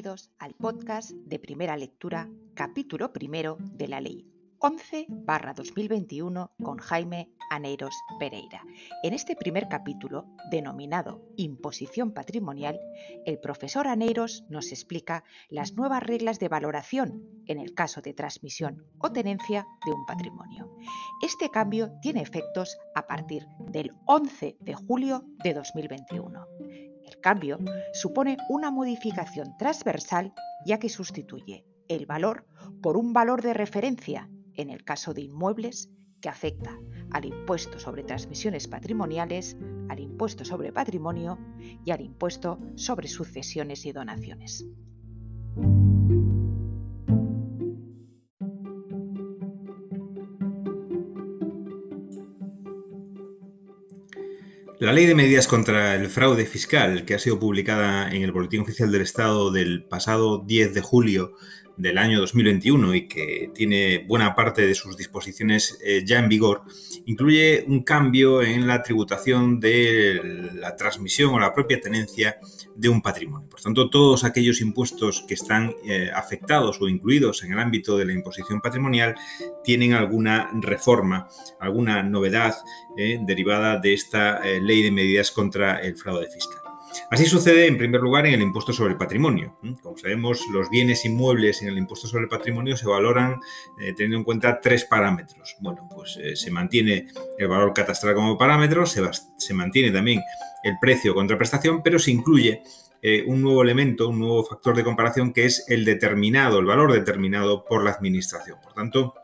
Bienvenidos al podcast de primera lectura, capítulo primero de la ley 11 2021 con Jaime Aneiros Pereira. En este primer capítulo, denominado Imposición Patrimonial, el profesor Aneiros nos explica las nuevas reglas de valoración en el caso de transmisión o tenencia de un patrimonio. Este cambio tiene efectos a partir del 11 de julio de 2021. Cambio supone una modificación transversal ya que sustituye el valor por un valor de referencia en el caso de inmuebles que afecta al impuesto sobre transmisiones patrimoniales, al impuesto sobre patrimonio y al impuesto sobre sucesiones y donaciones. La ley de medidas contra el fraude fiscal, que ha sido publicada en el Boletín Oficial del Estado del pasado 10 de julio del año 2021 y que tiene buena parte de sus disposiciones eh, ya en vigor, incluye un cambio en la tributación de la transmisión o la propia tenencia de un patrimonio. Por tanto, todos aquellos impuestos que están eh, afectados o incluidos en el ámbito de la imposición patrimonial tienen alguna reforma, alguna novedad eh, derivada de esta ley de medidas contra el fraude fiscal. Así sucede, en primer lugar, en el impuesto sobre el patrimonio. Como sabemos, los bienes inmuebles en el impuesto sobre el patrimonio se valoran eh, teniendo en cuenta tres parámetros. Bueno, pues eh, se mantiene el valor catastral como parámetro, se, mantiene también el precio contra prestación, pero se incluye eh, un nuevo elemento, un nuevo factor de comparación que es el determinado, el valor determinado por la administración. Por tanto,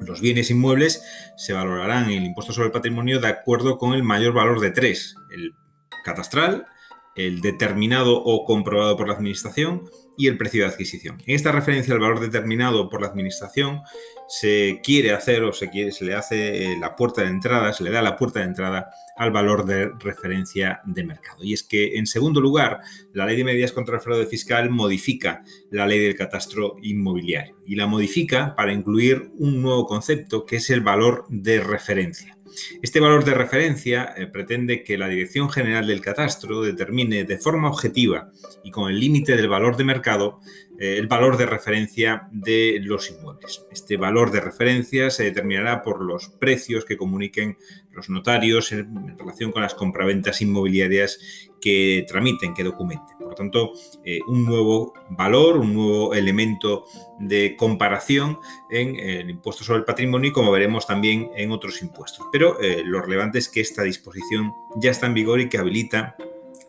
los bienes inmuebles se valorarán en el impuesto sobre el patrimonio de acuerdo con el mayor valor de tres, el catastral, el determinado o comprobado por la Administración y el precio de adquisición. En esta referencia al valor determinado por la Administración se quiere hacer o se, quiere, se le hace eh, la puerta de entrada, se le da la puerta de entrada al valor de referencia de mercado. Y es que, en segundo lugar, la ley de medidas contra el fraude fiscal modifica la ley del catastro inmobiliario y la modifica para incluir un nuevo concepto que es el valor de referencia. Este valor de referencia eh, pretende que la Dirección General del Catastro determine de forma objetiva y con el límite del valor de mercado el valor de referencia de los inmuebles. Este valor de referencia se determinará por los precios que comuniquen los notarios en, relación con las compraventas inmobiliarias que tramiten, que documenten. Por tanto, eh, un nuevo valor, un nuevo elemento de comparación en el impuesto sobre el patrimonio y como veremos también en otros impuestos. Pero eh, lo relevante es que esta disposición ya está en vigor y que habilita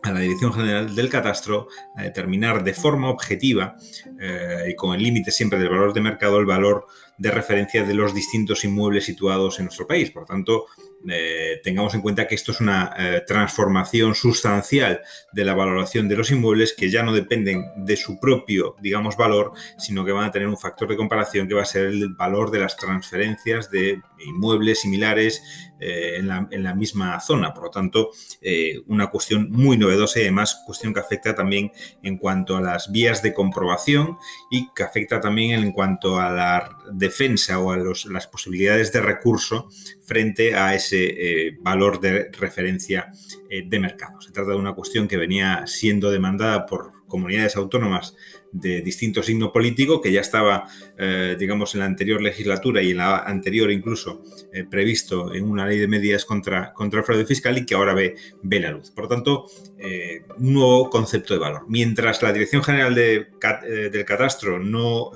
a la Dirección General del Catastro a determinar de forma objetiva eh, y con el límite siempre del valor de mercado el valor de referencia de los distintos inmuebles situados en nuestro país. Por tanto, eh, tengamos en cuenta que esto es una eh, transformación sustancial de la valoración de los inmuebles que ya no dependen de su propio, digamos, valor, sino que van a tener un factor de comparación que va a ser el valor de las transferencias de inmuebles similares eh, en, la, misma zona. Por lo tanto, una cuestión muy novedosa y además cuestión que afecta también en cuanto a las vías de comprobación y que afecta también en cuanto a la defensa o a las posibilidades de recurso frente a ese eh, valor de referencia eh, de mercado. Se trata de una cuestión que venía siendo demandada por comunidades autónomas de distinto signo político, que ya estaba, eh, digamos, en la anterior legislatura y en la anterior incluso eh, previsto en una ley de medidas contra, contra el fraude fiscal y que ahora ve, ve la luz. Por tanto, eh, un nuevo concepto de valor. Mientras la Dirección General de, del Catastro no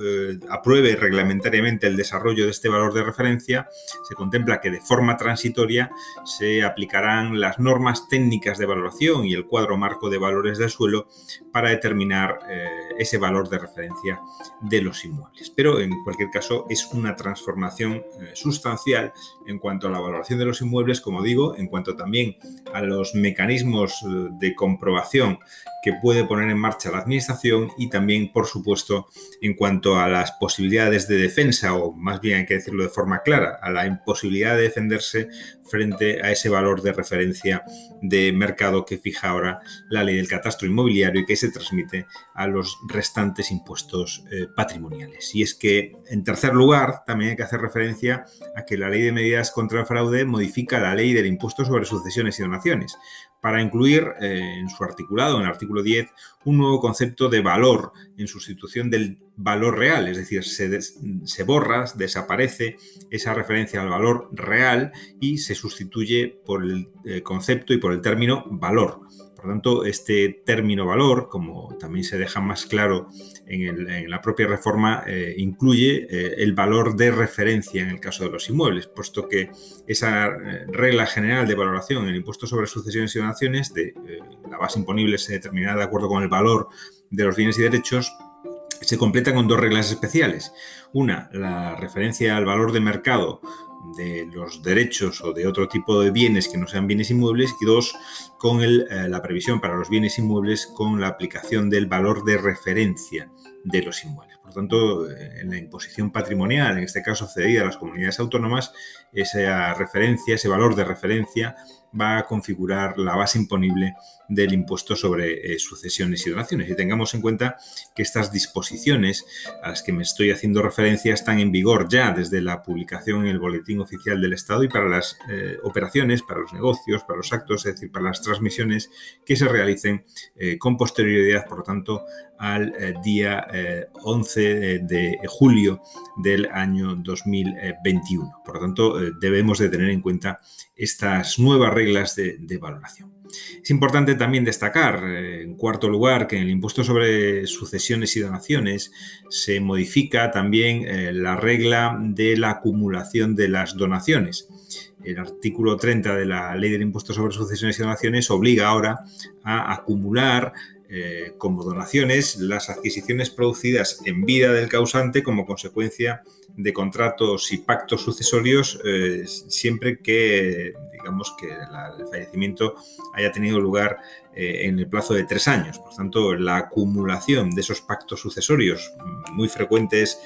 apruebe reglamentariamente el desarrollo de este valor de referencia, se contempla que de forma transitoria se aplicarán las normas técnicas de valoración y el cuadro marco de valores del suelo para determinar ese valor de referencia de los inmuebles. Pero en cualquier caso es una transformación eh, sustancial en cuanto a la valoración de los inmuebles, como digo, en cuanto también a los mecanismos eh, de comprobación que puede poner en marcha la Administración y también, por supuesto, en cuanto a las posibilidades de defensa, o más bien hay que decirlo de forma clara, a la imposibilidad de defenderse frente a ese valor de referencia de mercado que fija ahora la ley del catastro inmobiliario y que se a los restantes restantes impuestos eh, patrimoniales. Y es que, en tercer lugar, también hay que hacer referencia a que la Ley de Medidas contra el Fraude modifica la Ley del Impuesto sobre Sucesiones y Donaciones para incluir eh, en su articulado, en el artículo 10, un nuevo concepto de valor en sustitución del valor real, es decir, se, borra, desaparece esa referencia al valor real y se sustituye por el eh, concepto y por el término valor. Por tanto, este término valor, como también se deja más claro en, la propia reforma, eh, incluye el valor de referencia en el caso de los inmuebles, puesto que esa regla general de valoración en el impuesto sobre sucesiones y donaciones, de la base imponible se determinará de acuerdo con el valor de los bienes y derechos, se completa con dos reglas especiales. Una, la referencia al valor de mercado de los derechos o de otro tipo de bienes que no sean bienes inmuebles y dos, con eh, la previsión para los bienes inmuebles con la aplicación del valor de referencia de los inmuebles. Por tanto, eh, en la imposición patrimonial, en este caso cedida a las comunidades autónomas, esa referencia, ese valor de referencia va a configurar la base imponible del impuesto sobre eh, sucesiones y donaciones. Y tengamos en cuenta que estas disposiciones a las que me estoy haciendo referencia están en vigor ya desde la publicación en el Boletín Oficial del Estado y para las eh, operaciones, para los negocios, para los actos, es decir, para las transmisiones que se realicen eh, con posterioridad, por lo tanto, al día 11 de julio del año 2021. Por lo tanto, debemos de tener en cuenta estas nuevas reglas de, valoración. Es importante también destacar, eh, en cuarto lugar, que en el impuesto sobre sucesiones y donaciones se modifica también eh, la regla de la acumulación de las donaciones. El artículo 30 de la Ley del Impuesto sobre Sucesiones y Donaciones obliga ahora a acumular eh, como donaciones las adquisiciones producidas en vida del causante como consecuencia de contratos y pactos sucesorios siempre que digamos que el fallecimiento haya tenido lugar eh, en el plazo de tres años. Por tanto, la acumulación de esos pactos sucesorios muy frecuentes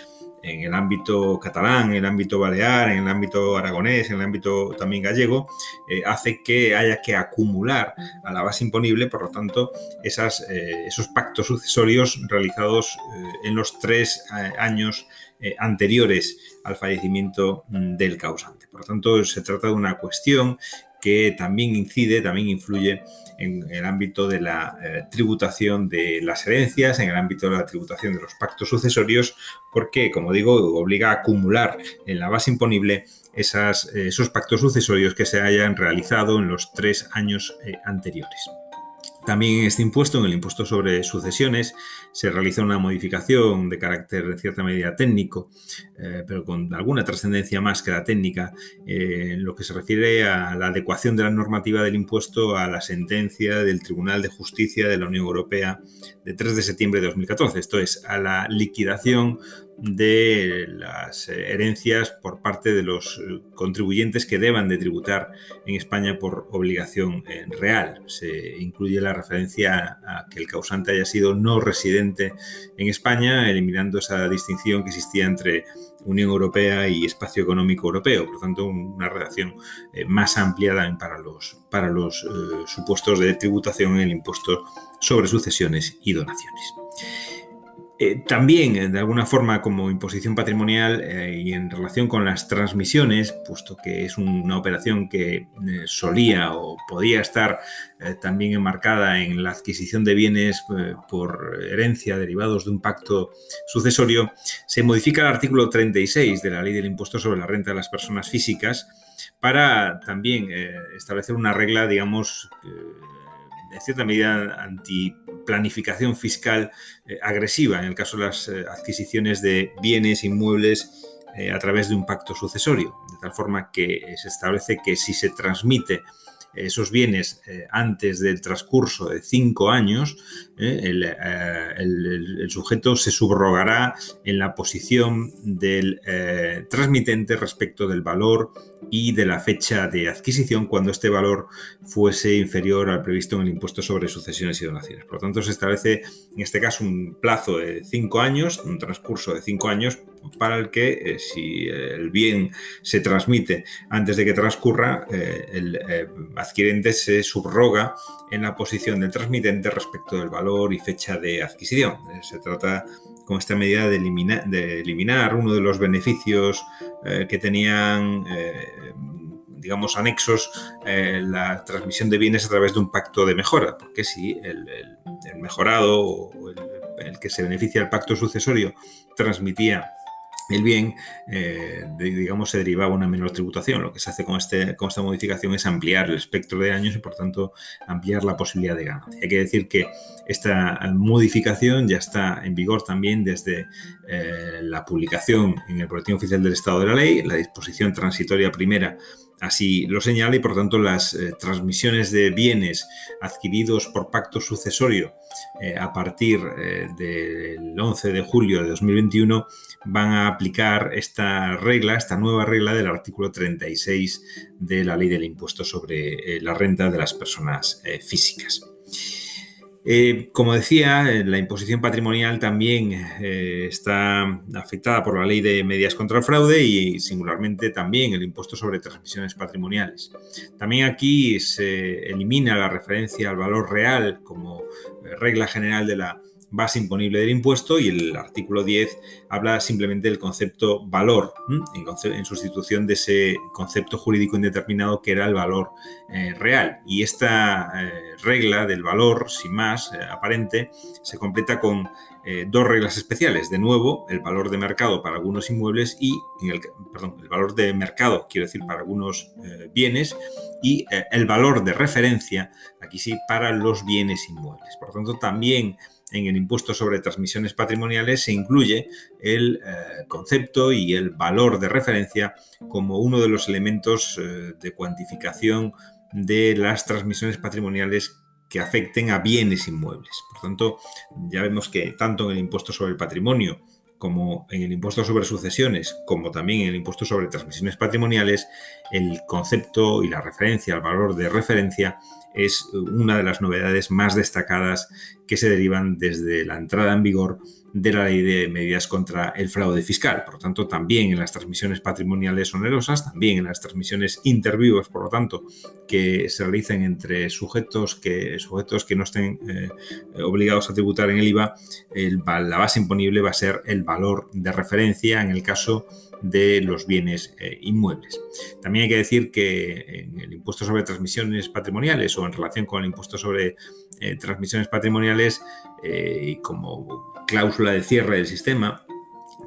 en el ámbito catalán, en el ámbito balear, en el ámbito aragonés, en el ámbito también gallego, eh, hace que haya que acumular a la base imponible, por lo tanto, esas, eh, esos pactos sucesorios realizados en los tres años anteriores al fallecimiento mm, del causante. Por lo tanto, se trata de una cuestión que también incide, también influye en el ámbito de la eh, tributación de las herencias, en el ámbito de la tributación de los pactos sucesorios, porque, como digo, obliga a acumular en la base imponible eh, esos pactos sucesorios que se hayan realizado en los tres años eh, anteriores. También en este impuesto, en el impuesto sobre sucesiones, se realiza una modificación de carácter en cierta medida técnico, eh, pero con alguna trascendencia más que la técnica, eh, en lo que se refiere a la adecuación de la normativa del impuesto a la sentencia del Tribunal de Justicia de la Unión Europea de 3 de septiembre de 2014, esto es, a la liquidación de las herencias por parte de los contribuyentes que deban de tributar en España por obligación eh, real. Se incluye la referencia a que el causante haya sido no residente en España, eliminando esa distinción que existía entre Unión Europea y Espacio Económico Europeo. Por lo tanto, una redacción eh, más amplia para los, para los eh, supuestos de tributación en el impuesto sobre sucesiones y donaciones. Eh, también, eh, de alguna forma, como imposición patrimonial eh, y en relación con las transmisiones, puesto que es una operación que solía o podía estar también enmarcada en la adquisición de bienes por herencia derivados de un pacto sucesorio, se modifica el artículo 36 de la Ley del Impuesto sobre la Renta de las Personas Físicas para también establecer una regla, digamos, en cierta medida antiplanificación fiscal eh, agresiva en el caso de las eh, adquisiciones de bienes inmuebles eh, a través de un pacto sucesorio, de tal forma que se establece que si se transmite esos bienes eh, antes del transcurso de cinco años, eh, eh, el, sujeto se subrogará en la posición del transmitente respecto del valor y de la fecha de adquisición cuando este valor fuese inferior al previsto en el impuesto sobre sucesiones y donaciones. Por lo tanto, se establece en este caso un plazo de cinco años, un transcurso de cinco años para el que eh, si el bien se transmite antes de que transcurra, eh, el eh, adquirente se subroga en la posición del transmitente respecto del valor y fecha de adquisición. Se trata con esta medida de eliminar, de eliminar uno de los beneficios que tenían digamos, anexos la transmisión de bienes a través de un pacto de mejora, porque si el, mejorado o el, el, que se beneficia del pacto sucesorio transmitía el bien, eh, digamos, se derivaba una menor tributación. Lo que se hace con, este, con esta modificación es ampliar el espectro de años y, por tanto, ampliar la posibilidad de ganancia. Hay que decir que esta modificación ya está en vigor también desde eh, la publicación en el Boletín Oficial del Estado de la Ley, la disposición transitoria primera Así lo señala y por tanto las eh, transmisiones de bienes adquiridos por pacto sucesorio eh, a partir del 11 de julio de 2021 van a aplicar esta regla, esta nueva regla del artículo 36 de la ley del impuesto sobre la renta de las personas físicas. Eh, como decía, eh, la imposición patrimonial también eh, está afectada por la ley de medidas contra el fraude y singularmente también el impuesto sobre transmisiones patrimoniales. También aquí se elimina la referencia al valor real como regla general de la base imponible del impuesto y el artículo 10 habla simplemente del concepto valor, en, sustitución de ese concepto jurídico indeterminado que era el valor eh, real. Y esta eh, regla del valor, sin más eh, aparente, se completa con dos reglas especiales. De nuevo, el valor de mercado para algunos inmuebles y, el, perdón, el valor de mercado, quiero decir, para algunos bienes y el valor de referencia, aquí sí, para los bienes inmuebles. Por lo tanto, también en el impuesto sobre transmisiones patrimoniales se incluye el eh, concepto y el valor de referencia como uno de los elementos eh, de cuantificación de las transmisiones patrimoniales que afecten a bienes inmuebles. Por tanto, ya vemos que tanto en el impuesto sobre el patrimonio como en el impuesto sobre sucesiones, como también en el impuesto sobre transmisiones patrimoniales, el concepto y la referencia, el valor de referencia, es una de las novedades más destacadas que se derivan desde la entrada en vigor de la ley de medidas contra el fraude fiscal. Por lo tanto, también en las transmisiones patrimoniales onerosas, también en las transmisiones intervivos, por lo tanto, que se realicen entre sujetos que, sujetos que no estén eh, obligados a tributar en el IVA, la base imponible va a ser el valor de referencia en el caso de los bienes eh, inmuebles. También hay que decir que en el impuesto sobre transmisiones patrimoniales o en relación con el impuesto sobre eh, transmisiones patrimoniales eh, y como cláusula de cierre del sistema,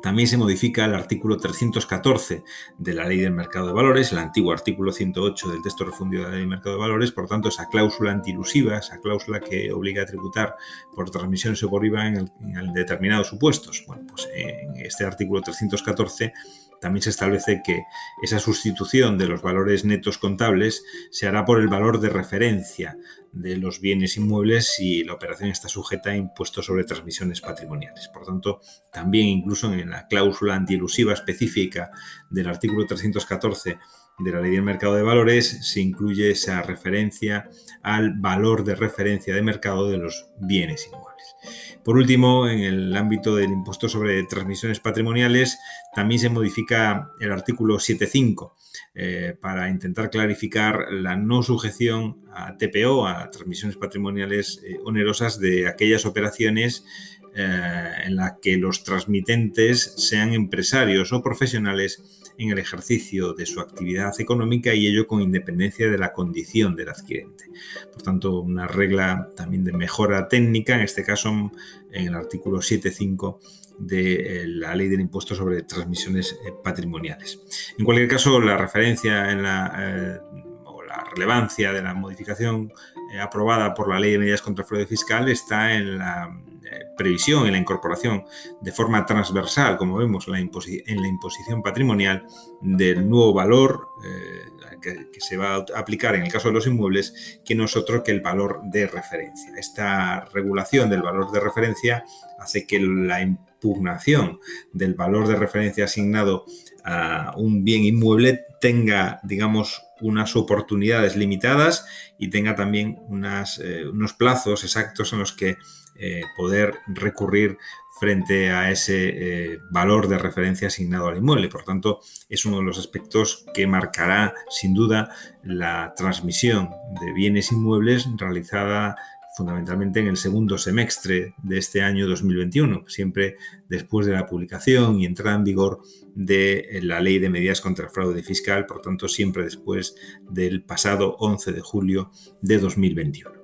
también se modifica el artículo 314 de la Ley del Mercado de Valores, el antiguo artículo 108 del texto refundido de la Ley del Mercado de Valores, por tanto, esa cláusula antilusiva, esa cláusula que obliga a tributar por transmisiones o por IVA en, en determinados supuestos. Bueno, pues en este artículo 314 también se establece que esa sustitución de los valores netos contables se hará por el valor de referencia de los bienes inmuebles si la operación está sujeta a impuestos sobre transmisiones patrimoniales. Por tanto, también incluso en la cláusula antielusiva específica del artículo 314 de la ley del mercado de valores se incluye esa referencia al valor de referencia de mercado de los bienes inmuebles. Por último, en el ámbito del impuesto sobre transmisiones patrimoniales, también se modifica el artículo 7.5 eh, para intentar clarificar la no sujeción a TPO, a transmisiones patrimoniales eh, onerosas, de aquellas operaciones eh, en las que los transmitentes sean empresarios o profesionales en el ejercicio de su actividad económica y ello con independencia de la condición del adquirente. Por tanto, una regla también de mejora técnica, en este caso en el artículo 7.5 de eh, la ley del impuesto sobre transmisiones eh, patrimoniales. En cualquier caso, la referencia eh, o la relevancia de la modificación aprobada por la ley de medidas contra el fraude fiscal está en la previsión y la incorporación de forma transversal, como vemos en la, imposición patrimonial, del nuevo valor eh, que, se va a aplicar en el caso de los inmuebles, que no es otro que el valor de referencia. Esta regulación del valor de referencia hace que la impugnación del valor de referencia asignado a un bien inmueble tenga, digamos, unas oportunidades limitadas y tenga también eh, unos plazos exactos en los que eh, poder recurrir frente a ese eh, valor de referencia asignado al inmueble. Por tanto, es uno de los aspectos que marcará sin duda la transmisión de bienes inmuebles realizada fundamentalmente en el segundo semestre de este año 2021, siempre después de la publicación y entrada en vigor de la Ley de Medidas contra el Fraude Fiscal, por tanto siempre después del pasado 11 de julio de 2021.